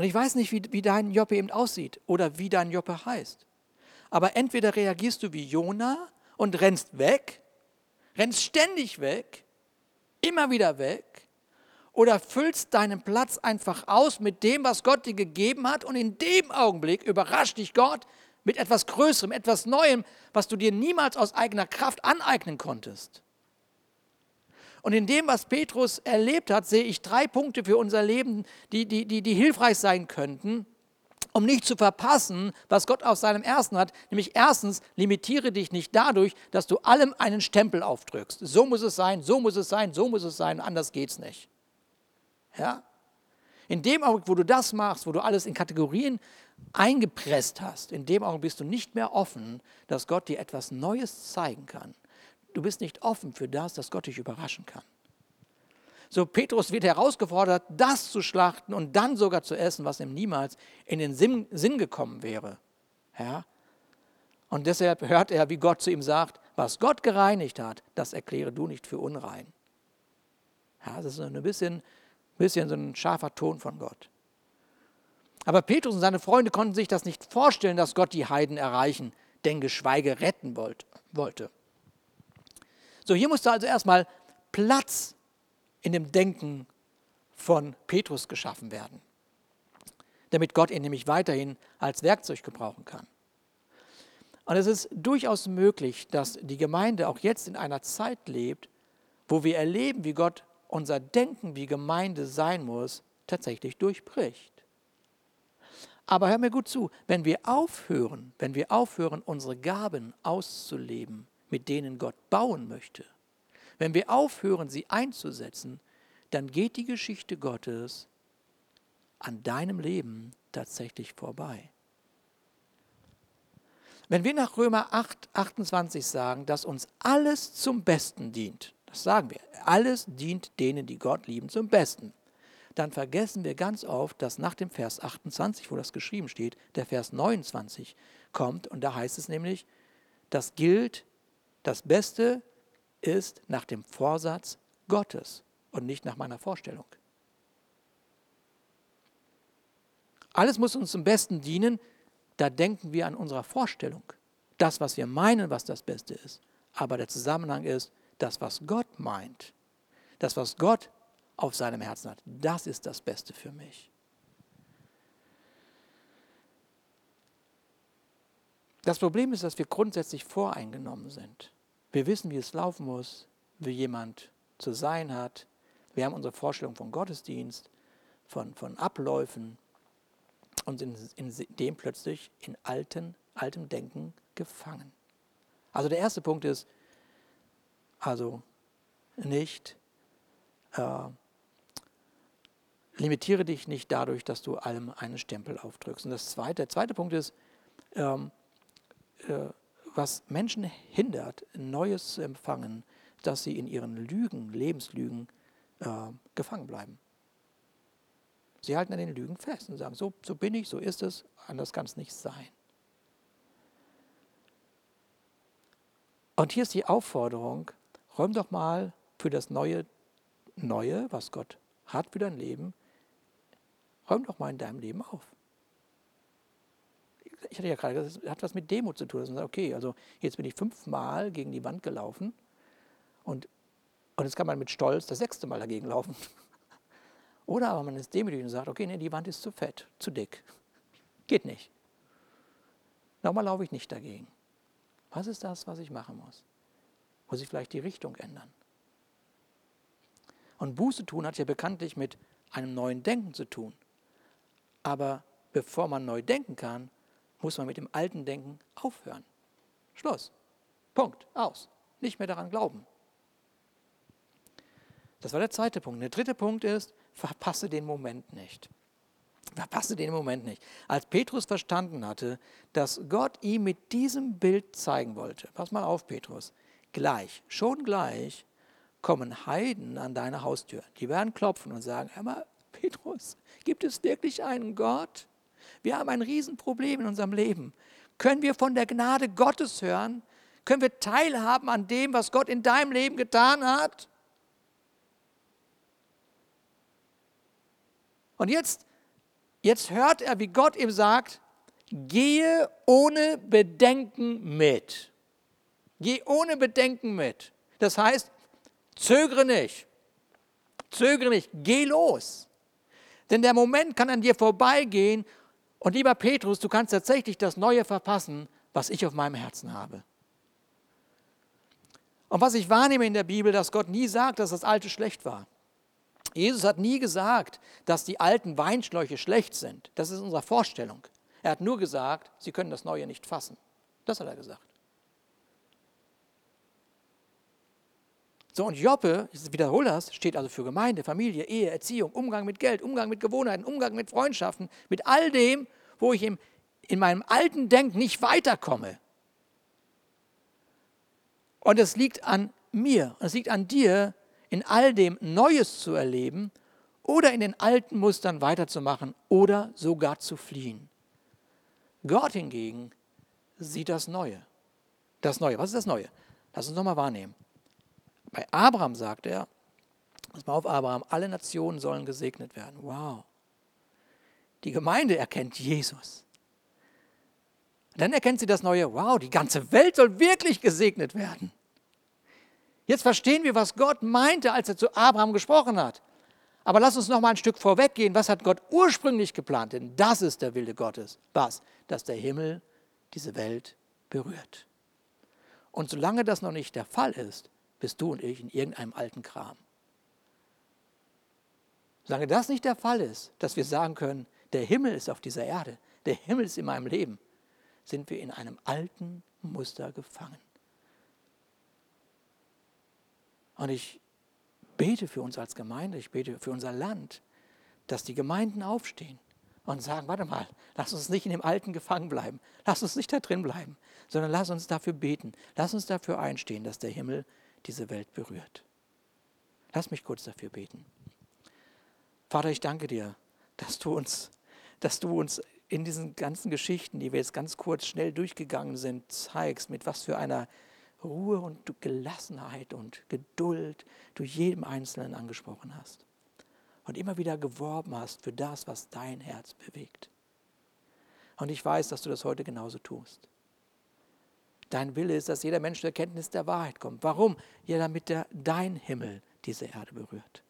Und ich weiß nicht, wie, wie dein Joppe eben aussieht oder wie dein Joppe heißt. Aber entweder reagierst du wie Jona und rennst weg, rennst ständig weg, immer wieder weg, oder füllst deinen Platz einfach aus mit dem, was Gott dir gegeben hat und in dem Augenblick überrascht dich Gott mit etwas Größerem, etwas Neuem, was du dir niemals aus eigener Kraft aneignen konntest. Und in dem, was Petrus erlebt hat, sehe ich drei Punkte für unser Leben, die, die, die, die hilfreich sein könnten, um nicht zu verpassen, was Gott aus seinem Ersten hat. Nämlich erstens, limitiere dich nicht dadurch, dass du allem einen Stempel aufdrückst. So muss es sein, so muss es sein, so muss es sein, anders geht es nicht. Ja? In dem Augenblick, wo du das machst, wo du alles in Kategorien eingepresst hast, in dem Augenblick bist du nicht mehr offen, dass Gott dir etwas Neues zeigen kann. Du bist nicht offen für das, dass Gott dich überraschen kann. So, Petrus wird herausgefordert, das zu schlachten und dann sogar zu essen, was ihm niemals in den Sinn, gekommen wäre. Ja? Und deshalb hört er, wie Gott zu ihm sagt, was Gott gereinigt hat, das erkläre du nicht für unrein. Ja, das ist ein bisschen, bisschen so ein scharfer Ton von Gott. Aber Petrus und seine Freunde konnten sich das nicht vorstellen, dass Gott die Heiden erreichen, denn geschweige retten wollte. So, hier musste also erstmal Platz in dem Denken von Petrus geschaffen werden, damit Gott ihn nämlich weiterhin als Werkzeug gebrauchen kann. Und es ist durchaus möglich, dass die Gemeinde auch jetzt in einer Zeit lebt, wo wir erleben, wie Gott unser Denken, wie Gemeinde sein muss, tatsächlich durchbricht. Aber hör mir gut zu, wenn wir aufhören, wenn wir aufhören, unsere Gaben auszuleben, mit denen Gott bauen möchte, wenn wir aufhören, sie einzusetzen, dann geht die Geschichte Gottes an deinem Leben tatsächlich vorbei. Wenn wir nach Römer 8, 28 sagen, dass uns alles zum Besten dient, das sagen wir, alles dient denen, die Gott lieben, zum Besten, dann vergessen wir ganz oft, dass nach dem Vers 28, wo das geschrieben steht, der Vers 29 kommt und da heißt es nämlich, das gilt das Beste ist nach dem Vorsatz Gottes und nicht nach meiner Vorstellung. Alles muss uns zum Besten dienen, da denken wir an unserer Vorstellung. Das, was wir meinen, was das Beste ist. Aber der Zusammenhang ist, das, was Gott meint, das, was Gott auf seinem Herzen hat, das ist das Beste für mich. Das Problem ist, dass wir grundsätzlich voreingenommen sind. Wir wissen, wie es laufen muss, wie jemand zu sein hat. Wir haben unsere Vorstellung von Gottesdienst, von, von Abläufen und sind in dem plötzlich in alten, altem Denken gefangen. Also der erste Punkt ist, also nicht, äh, limitiere dich nicht dadurch, dass du allem einen Stempel aufdrückst. Und das zweite, der zweite Punkt ist, ähm, äh, was Menschen hindert, Neues zu empfangen, dass sie in ihren Lügen, Lebenslügen äh, gefangen bleiben. Sie halten an den Lügen fest und sagen, so, so bin ich, so ist es, anders kann es nicht sein. Und hier ist die Aufforderung, räum doch mal für das Neue, Neue, was Gott hat für dein Leben, räum doch mal in deinem Leben auf ich hatte ja gerade gesagt, das hat was mit Demut zu tun. Dass man sagt, okay, also jetzt bin ich fünfmal gegen die Wand gelaufen und, und jetzt kann man mit Stolz das sechste Mal dagegen laufen. Oder aber man ist demütig und sagt, okay, nee, die Wand ist zu fett, zu dick. Geht nicht. Nochmal laufe ich nicht dagegen. Was ist das, was ich machen muss? Muss ich vielleicht die Richtung ändern? Und Buße tun hat ja bekanntlich mit einem neuen Denken zu tun. Aber bevor man neu denken kann, muss man mit dem alten Denken aufhören. Schluss. Punkt. Aus. Nicht mehr daran glauben. Das war der zweite Punkt. Der dritte Punkt ist, verpasse den Moment nicht. Verpasse den Moment nicht. Als Petrus verstanden hatte, dass Gott ihm mit diesem Bild zeigen wollte, pass mal auf, Petrus, gleich, schon gleich kommen Heiden an deine Haustür. Die werden klopfen und sagen, hör mal, Petrus, gibt es wirklich einen Gott? Wir haben ein Riesenproblem in unserem Leben. Können wir von der Gnade Gottes hören? Können wir teilhaben an dem, was Gott in deinem Leben getan hat? Und jetzt, jetzt hört er, wie Gott ihm sagt, gehe ohne Bedenken mit. Geh ohne Bedenken mit. Das heißt, zögere nicht. Zögere nicht. Geh los. Denn der Moment kann an dir vorbeigehen. Und lieber Petrus, du kannst tatsächlich das Neue verpassen, was ich auf meinem Herzen habe. Und was ich wahrnehme in der Bibel, dass Gott nie sagt, dass das Alte schlecht war. Jesus hat nie gesagt, dass die alten Weinschläuche schlecht sind. Das ist unsere Vorstellung. Er hat nur gesagt, sie können das Neue nicht fassen. Das hat er gesagt. So, und Joppe, ich wiederhole das, steht also für Gemeinde, Familie, Ehe, Erziehung, Umgang mit Geld, Umgang mit Gewohnheiten, Umgang mit Freundschaften, mit all dem, wo ich im, in meinem alten Denken nicht weiterkomme. Und es liegt an mir, es liegt an dir, in all dem Neues zu erleben oder in den alten Mustern weiterzumachen oder sogar zu fliehen. Gott hingegen sieht das Neue. Das Neue, was ist das Neue? Lass uns nochmal wahrnehmen. Bei Abraham sagt er, pass mal auf Abraham, alle Nationen sollen gesegnet werden. Wow. Die Gemeinde erkennt Jesus. Dann erkennt sie das Neue, wow, die ganze Welt soll wirklich gesegnet werden. Jetzt verstehen wir, was Gott meinte, als er zu Abraham gesprochen hat. Aber lass uns noch mal ein Stück vorweggehen. Was hat Gott ursprünglich geplant? Denn das ist der Wille Gottes. Was? Dass der Himmel diese Welt berührt. Und solange das noch nicht der Fall ist, bist du und ich in irgendeinem alten Kram. Solange das nicht der Fall ist, dass wir sagen können, der Himmel ist auf dieser Erde, der Himmel ist in meinem Leben, sind wir in einem alten Muster gefangen. Und ich bete für uns als Gemeinde, ich bete für unser Land, dass die Gemeinden aufstehen und sagen, warte mal, lass uns nicht in dem Alten gefangen bleiben, lass uns nicht da drin bleiben, sondern lass uns dafür beten, lass uns dafür einstehen, dass der Himmel diese Welt berührt. Lass mich kurz dafür beten. Vater, ich danke dir, dass du uns, dass du uns in diesen ganzen Geschichten, die wir jetzt ganz kurz schnell durchgegangen sind, zeigst, mit was für einer Ruhe und Gelassenheit und Geduld du jedem Einzelnen angesprochen hast. Und immer wieder geworben hast für das, was dein Herz bewegt. Und ich weiß, dass du das heute genauso tust. Dein Wille ist, dass jeder Mensch zur Erkenntnis der Wahrheit kommt. Warum? Ja, damit der, dein Himmel diese Erde berührt.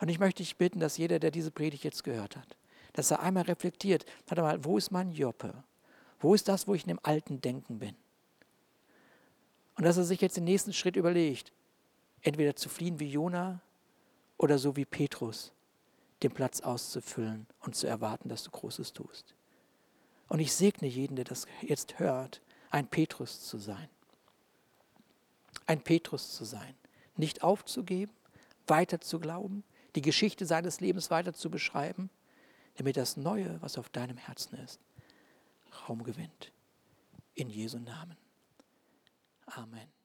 Und ich möchte dich bitten, dass jeder, der diese Predigt jetzt gehört hat, dass er einmal reflektiert, warte mal, wo ist mein Joppe? Wo ist das, wo ich in dem alten Denken bin? Und dass er sich jetzt den nächsten Schritt überlegt, entweder zu fliehen wie Jona oder so wie Petrus, den Platz auszufüllen und zu erwarten, dass du Großes tust. Und ich segne jeden, der das jetzt hört, ein Petrus zu sein. Ein Petrus zu sein. Nicht aufzugeben, weiter zu glauben, die Geschichte seines Lebens weiter zu beschreiben, damit das Neue, was auf deinem Herzen ist, Raum gewinnt. In Jesu Namen. Amen.